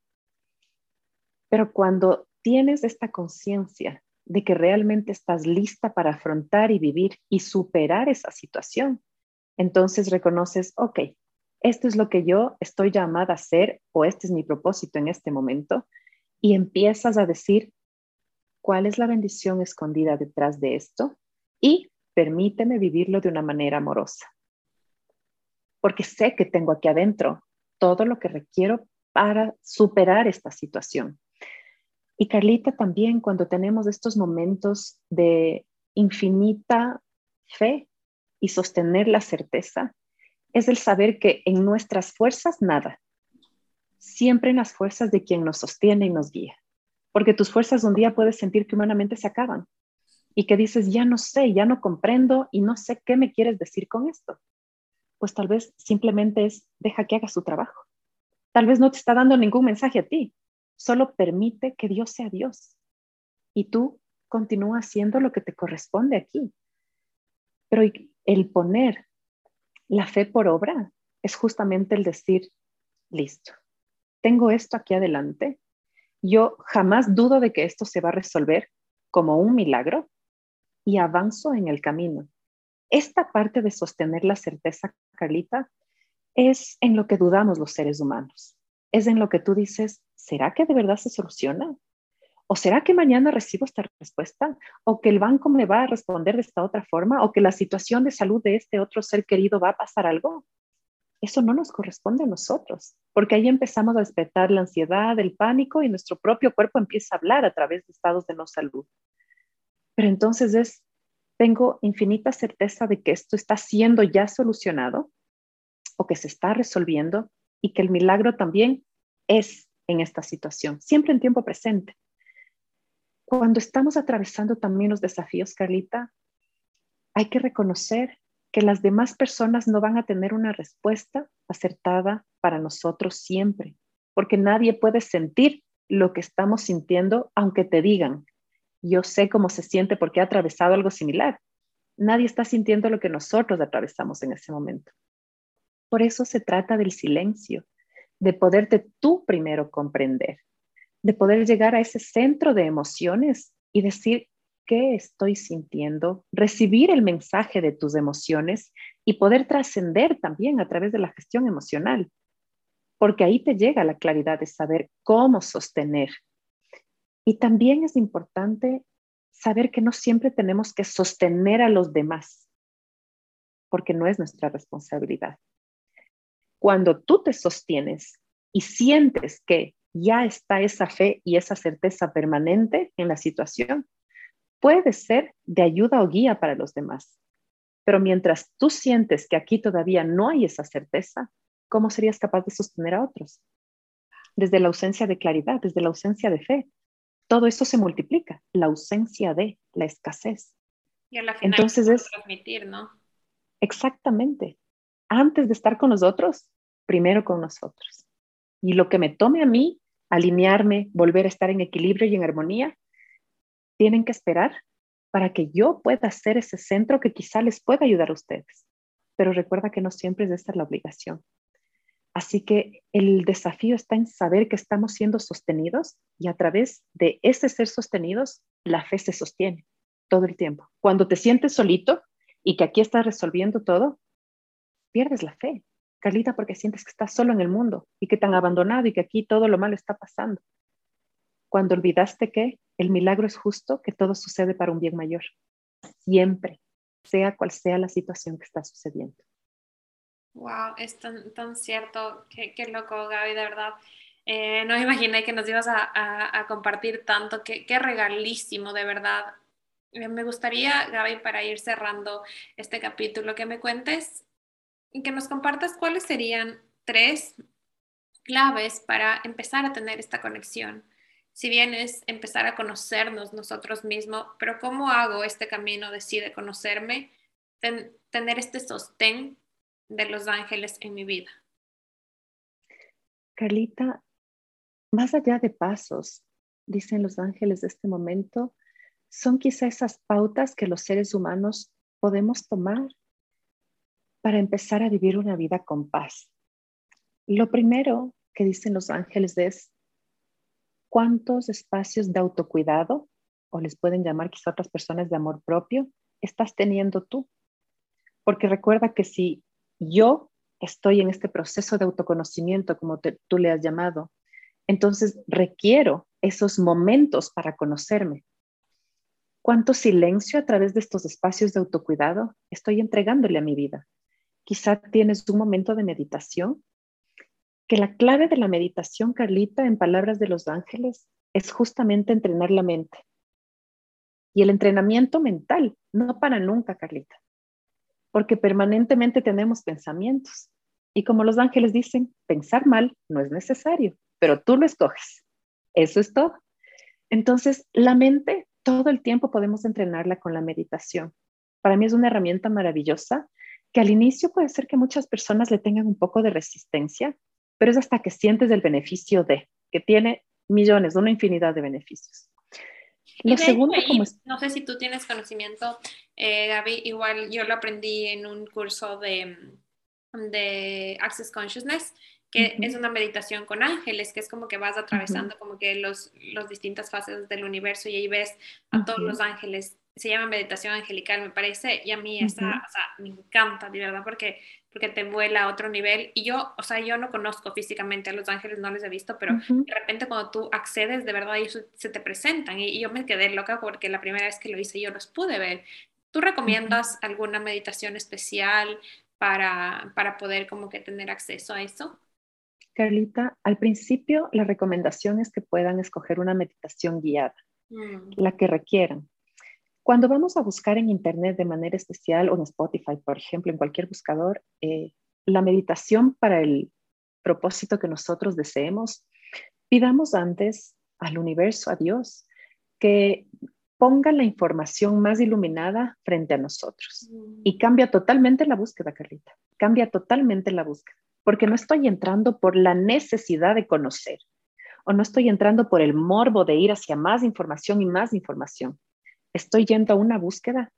Pero cuando tienes esta conciencia de que realmente estás lista para afrontar y vivir y superar esa situación, entonces reconoces, ok, esto es lo que yo estoy llamada a hacer o este es mi propósito en este momento y empiezas a decir cuál es la bendición escondida detrás de esto y permíteme vivirlo de una manera amorosa. Porque sé que tengo aquí adentro todo lo que requiero para superar esta situación. Y Carlita también cuando tenemos estos momentos de infinita fe y sostener la certeza, es el saber que en nuestras fuerzas nada, siempre en las fuerzas de quien nos sostiene y nos guía. Porque tus fuerzas un día puedes sentir que humanamente se acaban y que dices, ya no sé, ya no comprendo y no sé qué me quieres decir con esto. Pues tal vez simplemente es, deja que haga su trabajo. Tal vez no te está dando ningún mensaje a ti, solo permite que Dios sea Dios. Y tú continúa haciendo lo que te corresponde aquí. Pero el poner la fe por obra es justamente el decir, listo, tengo esto aquí adelante, yo jamás dudo de que esto se va a resolver como un milagro y avanzo en el camino. Esta parte de sostener la certeza, Carlita, es en lo que dudamos los seres humanos. Es en lo que tú dices, ¿será que de verdad se soluciona? ¿O será que mañana recibo esta respuesta? ¿O que el banco me va a responder de esta otra forma? ¿O que la situación de salud de este otro ser querido va a pasar algo? Eso no nos corresponde a nosotros, porque ahí empezamos a despertar la ansiedad, el pánico y nuestro propio cuerpo empieza a hablar a través de estados de no salud. Pero entonces es, tengo infinita certeza de que esto está siendo ya solucionado o que se está resolviendo y que el milagro también es en esta situación, siempre en tiempo presente. Cuando estamos atravesando también los desafíos, Carlita, hay que reconocer que las demás personas no van a tener una respuesta acertada para nosotros siempre, porque nadie puede sentir lo que estamos sintiendo aunque te digan, yo sé cómo se siente porque he atravesado algo similar. Nadie está sintiendo lo que nosotros atravesamos en ese momento. Por eso se trata del silencio, de poderte tú primero comprender, de poder llegar a ese centro de emociones y decir qué estoy sintiendo, recibir el mensaje de tus emociones y poder trascender también a través de la gestión emocional, porque ahí te llega la claridad de saber cómo sostener. Y también es importante saber que no siempre tenemos que sostener a los demás, porque no es nuestra responsabilidad. Cuando tú te sostienes y sientes que ya está esa fe y esa certeza permanente en la situación, puede ser de ayuda o guía para los demás. Pero mientras tú sientes que aquí todavía no hay esa certeza, ¿cómo serías capaz de sostener a otros? Desde la ausencia de claridad, desde la ausencia de fe. Todo esto se multiplica, la ausencia de, la escasez. Y a la final Entonces es transmitir, ¿no? Exactamente. Antes de estar con nosotros, primero con nosotros. Y lo que me tome a mí alinearme, volver a estar en equilibrio y en armonía, tienen que esperar para que yo pueda ser ese centro que quizá les pueda ayudar a ustedes. Pero recuerda que no siempre es esta la obligación. Así que el desafío está en saber que estamos siendo sostenidos y a través de ese ser sostenidos, la fe se sostiene todo el tiempo. Cuando te sientes solito y que aquí estás resolviendo todo, pierdes la fe. Carlita, porque sientes que estás solo en el mundo y que te han abandonado y que aquí todo lo malo está pasando. Cuando olvidaste que el milagro es justo, que todo sucede para un bien mayor. Siempre, sea cual sea la situación que está sucediendo. Wow, es tan, tan cierto. Qué, qué, loco, Gaby, de verdad. Eh, no imaginé que nos ibas a, a, compartir tanto. Qué, qué regalísimo, de verdad. Eh, me gustaría, Gaby, para ir cerrando este capítulo, que me cuentes que nos compartas cuáles serían tres claves para empezar a tener esta conexión. Si bien es empezar a conocernos nosotros mismos, pero ¿cómo hago este camino de conocerme? tener este sostén de los ángeles en mi vida. Carlita, más allá de pasos, dicen los ángeles de este momento, son quizá esas pautas que los seres humanos podemos tomar para empezar a vivir una vida con paz. Lo primero que dicen los ángeles es, ¿cuántos espacios de autocuidado, o les pueden llamar quizá otras personas de amor propio, estás teniendo tú? Porque recuerda que si yo estoy en este proceso de autoconocimiento, como tú le has llamado. Entonces requiero esos momentos para conocerme. ¿Cuánto silencio a través de estos espacios de autocuidado estoy entregándole a mi vida? Quizá tienes un momento de meditación, que la clave de la meditación, Carlita, en palabras de los ángeles, es justamente entrenar la mente. Y el entrenamiento mental, no para nunca, Carlita, porque permanentemente tenemos pensamientos. Y como los ángeles dicen, pensar mal no es necesario, pero tú lo escoges. Eso es todo. Entonces, la mente todo el tiempo podemos entrenarla con la meditación. Para mí es una herramienta maravillosa que al inicio puede ser que muchas personas le tengan un poco de resistencia, pero es hasta que sientes el beneficio de, que tiene millones, una infinidad de beneficios. Lo segundo, como no sé si tú tienes conocimiento, eh, Gaby, igual yo lo aprendí en un curso de, de Access Consciousness, que es una meditación con ángeles, que es como que vas atravesando como que los, los distintas fases del universo y ahí ves a todos los ángeles. Se llama meditación angelical, me parece, y a mí esa, o sea, me encanta, de verdad, porque, porque te vuela a otro nivel. Y yo, o sea, yo no conozco físicamente a los ángeles, no les he visto, pero de repente cuando tú accedes, de verdad, ellos se te presentan. Y, yo me quedé loca porque la primera vez que lo hice yo los pude ver. ¿Tú recomiendas alguna meditación especial para, para poder como que tener acceso a eso? Carlita, al principio la recomendación es que puedan escoger una meditación guiada, mm. la que requieran. Cuando vamos a buscar en Internet de manera especial o en Spotify, por ejemplo, en cualquier buscador, eh, la meditación para el propósito que nosotros deseemos, pidamos antes al universo, a Dios, que ponga la información más iluminada frente a nosotros. Mm. Y cambia totalmente la búsqueda, Carlita. Cambia totalmente la búsqueda porque no estoy entrando por la necesidad de conocer o no estoy entrando por el morbo de ir hacia más información y más información. Estoy yendo a una búsqueda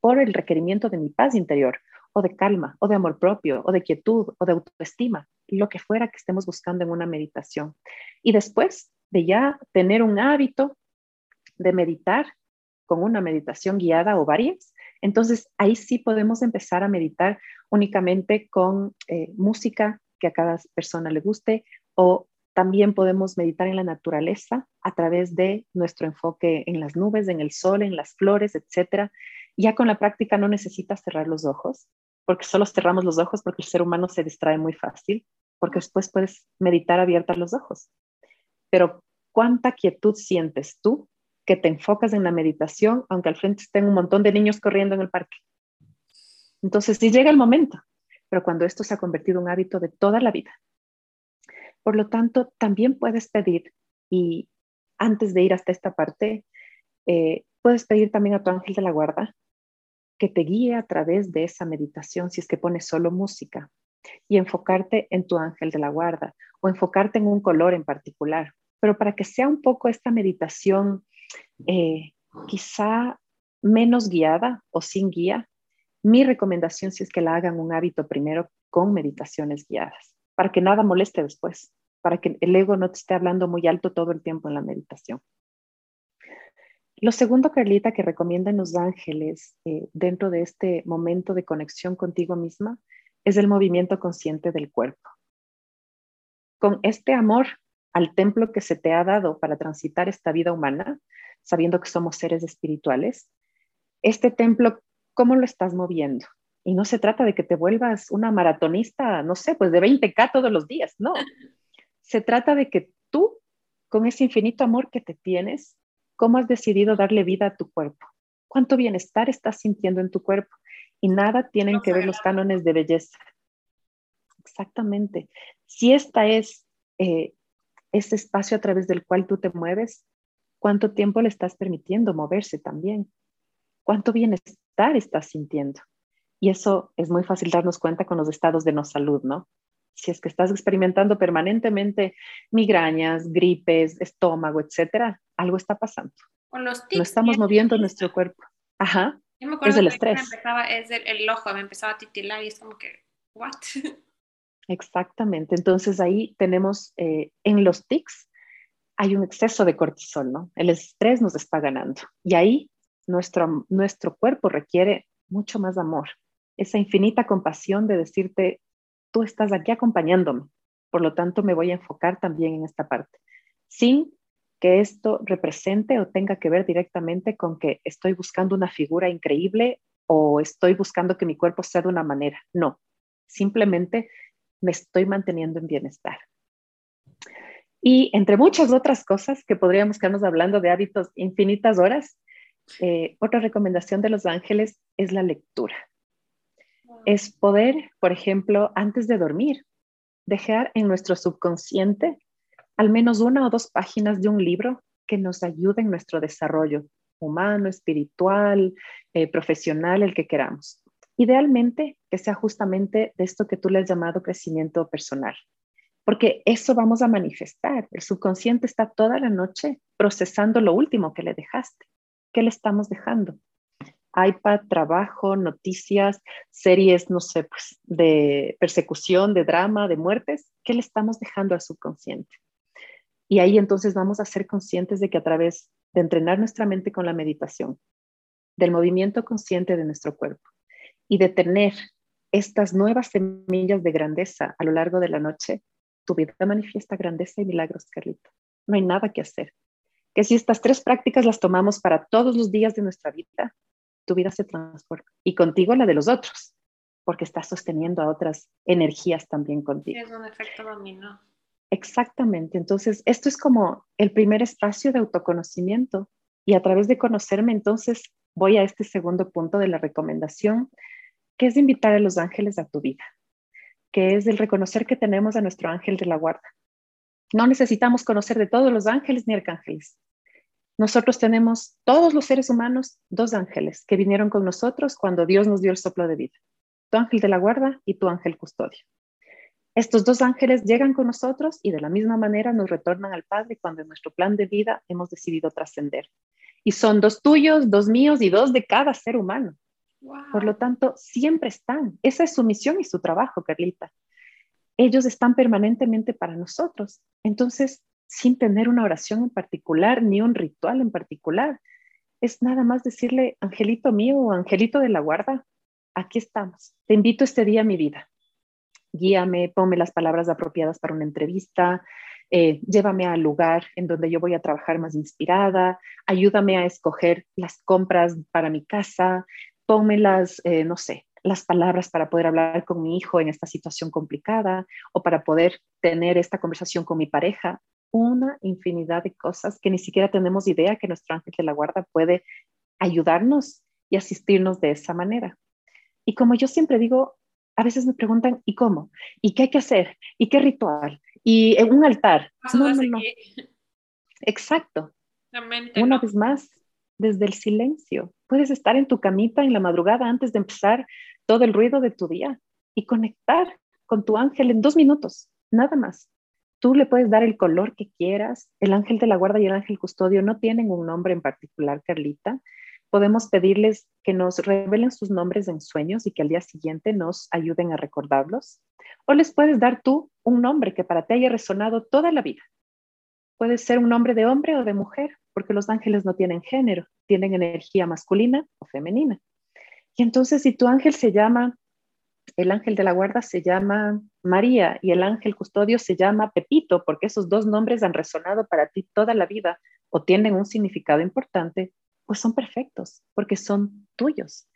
por el requerimiento de mi paz interior o de calma o de amor propio o de quietud o de autoestima, lo que fuera que estemos buscando en una meditación. Y después de ya tener un hábito de meditar con una meditación guiada o varias, entonces ahí sí podemos empezar a meditar únicamente con eh, música que a cada persona le guste o también podemos meditar en la naturaleza a través de nuestro enfoque en las nubes, en el sol, en las flores, etc. Ya con la práctica no necesitas cerrar los ojos, porque solo cerramos los ojos porque el ser humano se distrae muy fácil, porque después puedes meditar abiertos los ojos. Pero ¿cuánta quietud sientes tú que te enfocas en la meditación, aunque al frente estén un montón de niños corriendo en el parque? Entonces, sí llega el momento, pero cuando esto se ha convertido en un hábito de toda la vida. Por lo tanto, también puedes pedir, y antes de ir hasta esta parte, eh, puedes pedir también a tu ángel de la guarda que te guíe a través de esa meditación si es que pones solo música y enfocarte en tu ángel de la guarda o enfocarte en un color en particular. Pero para que sea un poco esta meditación eh, quizá menos guiada o sin guía, mi recomendación si es que la hagan un hábito primero con meditaciones guiadas, para que nada moleste después, para que el ego no te esté hablando muy alto todo el tiempo en la meditación. Lo segundo, Carlita, que recomiendan los ángeles eh, dentro de este momento de conexión contigo misma es el movimiento consciente del cuerpo. Con este amor al templo que se te ha dado para transitar esta vida humana, sabiendo que somos seres espirituales, este templo cómo lo estás moviendo. Y no se trata de que te vuelvas una maratonista, no sé, pues de 20K todos los días, no. Se trata de que tú, con ese infinito amor que te tienes, ¿cómo has decidido darle vida a tu cuerpo? ¿Cuánto bienestar estás sintiendo en tu cuerpo? Y nada tienen que ver los cánones de belleza. Exactamente. Si esta es eh, ese espacio a través del cual tú te mueves, ¿cuánto tiempo le estás permitiendo moverse también? ¿Cuánto bienestar estás sintiendo. Y eso es muy fácil darnos cuenta con los estados de no salud, ¿no? Si es que estás experimentando permanentemente migrañas, gripes, estómago, etcétera, algo está pasando. Con los no estamos moviendo nuestro cuerpo. Ajá. es el estrés. es el, el, ojo, me empezaba a titilar y es como que, ¿what? Exactamente. Entonces ahí tenemos eh, en los tics, hay un exceso de cortisol, ¿no? El estrés nos está ganando. Y ahí nuestro, nuestro cuerpo requiere mucho más amor. Esa infinita compasión de decirte, tú estás aquí acompañándome, por lo tanto me voy a enfocar también en esta parte, sin que esto represente o tenga que ver directamente con que estoy buscando una figura increíble o estoy buscando que mi cuerpo sea de una manera. No, simplemente me estoy manteniendo en bienestar. Y entre muchas otras cosas que podríamos quedarnos hablando de hábitos infinitas horas, eh, otra recomendación de los ángeles es la lectura. Es poder, por ejemplo, antes de dormir, dejar en nuestro subconsciente al menos una o dos páginas de un libro que nos ayude en nuestro desarrollo humano, espiritual, eh, profesional, el que queramos. Idealmente que sea justamente de esto que tú le has llamado crecimiento personal, porque eso vamos a manifestar. El subconsciente está toda la noche procesando lo último que le dejaste. ¿Qué le estamos dejando? iPad, trabajo, noticias, series, no sé, pues de persecución, de drama, de muertes. ¿Qué le estamos dejando al subconsciente? Y ahí entonces vamos a ser conscientes de que a través de entrenar nuestra mente con la meditación, del movimiento consciente de nuestro cuerpo y de tener estas nuevas semillas de grandeza a lo largo de la noche, tu vida manifiesta grandeza y milagros, Carlito. No hay nada que hacer. Que si estas tres prácticas las tomamos para todos los días de nuestra vida, tu vida se transforma. Y contigo la de los otros, porque estás sosteniendo a otras energías también contigo. Es un efecto dominó. Exactamente. Entonces, esto es como el primer espacio de autoconocimiento. Y a través de conocerme, entonces, voy a este segundo punto de la recomendación, que es invitar a los ángeles a tu vida, que es el reconocer que tenemos a nuestro ángel de la guarda. No necesitamos conocer de todos los ángeles ni arcángeles. Nosotros tenemos, todos los seres humanos, dos ángeles que vinieron con nosotros cuando Dios nos dio el soplo de vida. Tu ángel de la guarda y tu ángel custodio. Estos dos ángeles llegan con nosotros y de la misma manera nos retornan al Padre cuando en nuestro plan de vida hemos decidido trascender. Y son dos tuyos, dos míos y dos de cada ser humano. Por lo tanto, siempre están. Esa es su misión y su trabajo, Carlita. Ellos están permanentemente para nosotros. Entonces, sin tener una oración en particular ni un ritual en particular, es nada más decirle, angelito mío o angelito de la guarda, aquí estamos. Te invito este día a mi vida guíame, ponme las palabras apropiadas para una entrevista, eh, llévame al lugar en donde yo voy a trabajar más inspirada, ayúdame a escoger las compras para mi casa, ponme las, eh, no sé, las palabras para poder hablar con mi hijo en esta situación complicada o para poder tener esta conversación con mi pareja. Una infinidad de cosas que ni siquiera tenemos idea que nuestro ángel de la guarda puede ayudarnos y asistirnos de esa manera. Y como yo siempre digo, a veces me preguntan, ¿y cómo? ¿Y qué hay que hacer? ¿Y qué ritual? ¿Y en un altar? No, no, no. Exacto. Una vez más, desde el silencio. Puedes estar en tu camita en la madrugada antes de empezar todo el ruido de tu día y conectar con tu ángel en dos minutos, nada más. Tú le puedes dar el color que quieras. El ángel de la guarda y el ángel custodio no tienen un nombre en particular, Carlita podemos pedirles que nos revelen sus nombres en sueños y que al día siguiente nos ayuden a recordarlos. O les puedes dar tú un nombre que para ti haya resonado toda la vida. Puede ser un nombre de hombre o de mujer, porque los ángeles no tienen género, tienen energía masculina o femenina. Y entonces si tu ángel se llama, el ángel de la guarda se llama María y el ángel custodio se llama Pepito, porque esos dos nombres han resonado para ti toda la vida o tienen un significado importante, pues son perfectos porque son tuyos.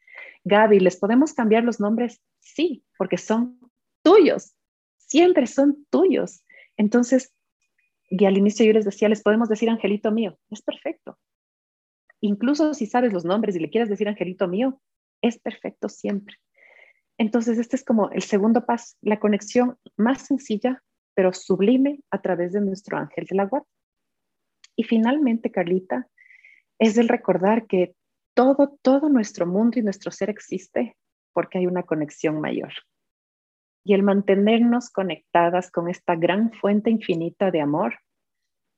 Gaby, ¿les podemos cambiar los nombres? Sí, porque son tuyos. Siempre son tuyos. Entonces, y al inicio yo les decía, les podemos decir angelito mío. Es perfecto. Incluso si sabes los nombres y le quieres decir angelito mío, es perfecto siempre. Entonces, este es como el segundo paso, la conexión más sencilla, pero sublime a través de nuestro ángel de la guarda. Y finalmente, Carlita, es el recordar que todo, todo nuestro mundo y nuestro ser existe porque hay una conexión mayor. Y el mantenernos conectadas con esta gran fuente infinita de amor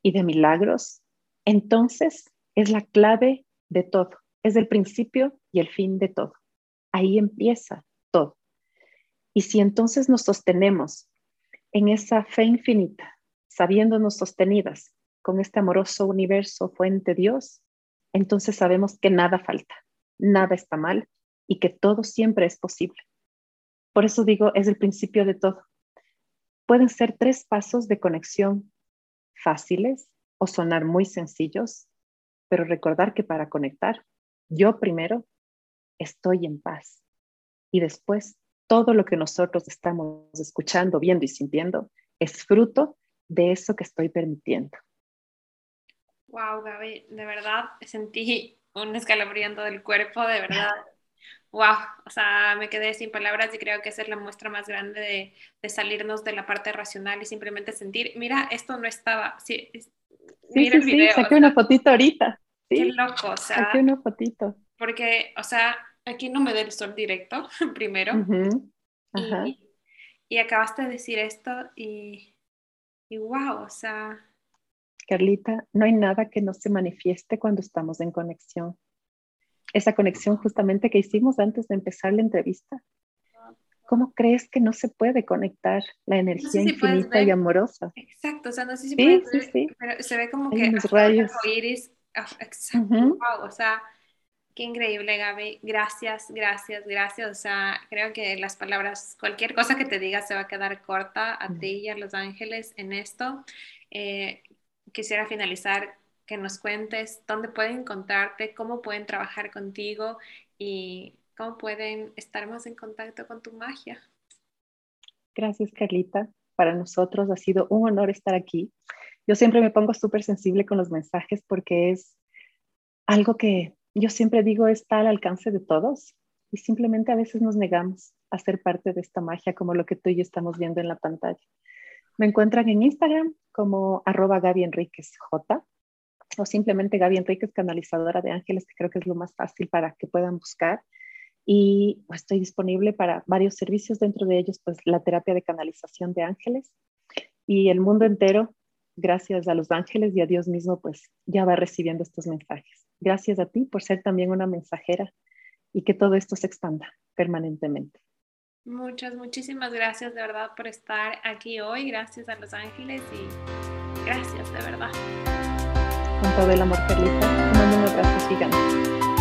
y de milagros, entonces es la clave de todo, es el principio y el fin de todo. Ahí empieza todo. Y si entonces nos sostenemos en esa fe infinita, sabiéndonos sostenidas con este amoroso universo, fuente Dios, entonces sabemos que nada falta, nada está mal y que todo siempre es posible, Por eso digo, es el principio de todo. Pueden ser tres pasos de conexión fáciles o sonar muy sencillos, pero recordar que para conectar, yo primero estoy en paz y después todo lo que nosotros estamos escuchando, viendo y sintiendo es fruto de eso que estoy permitiendo. Wow, Gaby, de verdad sentí un escalofriando del cuerpo, de verdad. Wow, o sea, me quedé sin palabras y creo que esa es la muestra más grande de, de salirnos de la parte racional y simplemente sentir, mira, esto no estaba. Sí, mira el video, sí, saqué una fotito ahorita. Qué loco, o sea. Saqué una fotito. Porque, o sea, aquí no me da el sol directo, primero. y, y, acabaste de decir esto y, y wow, o sea. Carlita, no hay nada que no se manifieste cuando estamos en conexión esa conexión justamente que hicimos antes de empezar la entrevista. ¿Cómo crees que no se puede conectar la energía infinita y amorosa? Exacto, o sea, no sé si sí, sí, sí. pero se ve como que los rayos. Iris, ah, exacto, wow, o sea, qué increíble, Gaby. Gracias, gracias, gracias. O sea, creo que las palabras, cualquier cosa que te diga se va a quedar corta a ti y a Los Ángeles en esto. Eh, quisiera finalizar que nos cuentes dónde pueden encontrarte, cómo pueden trabajar contigo y cómo pueden estar más en contacto con tu magia. Gracias, Carlita. Para nosotros ha sido un honor estar aquí. Yo siempre me pongo súper sensible con los mensajes porque es algo que yo siempre digo está al alcance de todos y simplemente a veces nos negamos a ser parte de esta magia como lo que tú y yo estamos viendo en la pantalla. Me encuentran en Instagram como arroba Gaby Enríquez J o simplemente Gaby Enríquez, canalizadora de ángeles, que creo que es lo más fácil para que puedan buscar. Y pues, estoy disponible para varios servicios, dentro de ellos pues la terapia de canalización de ángeles. Y el mundo entero, gracias a los ángeles y a Dios mismo, pues ya va recibiendo estos mensajes. Gracias a ti por ser también una mensajera y que todo esto se expanda permanentemente. Muchas, muchísimas gracias de verdad por estar aquí hoy. Gracias a los ángeles y gracias de verdad con todo el amor, Carlita. Te mando un abrazo gigante.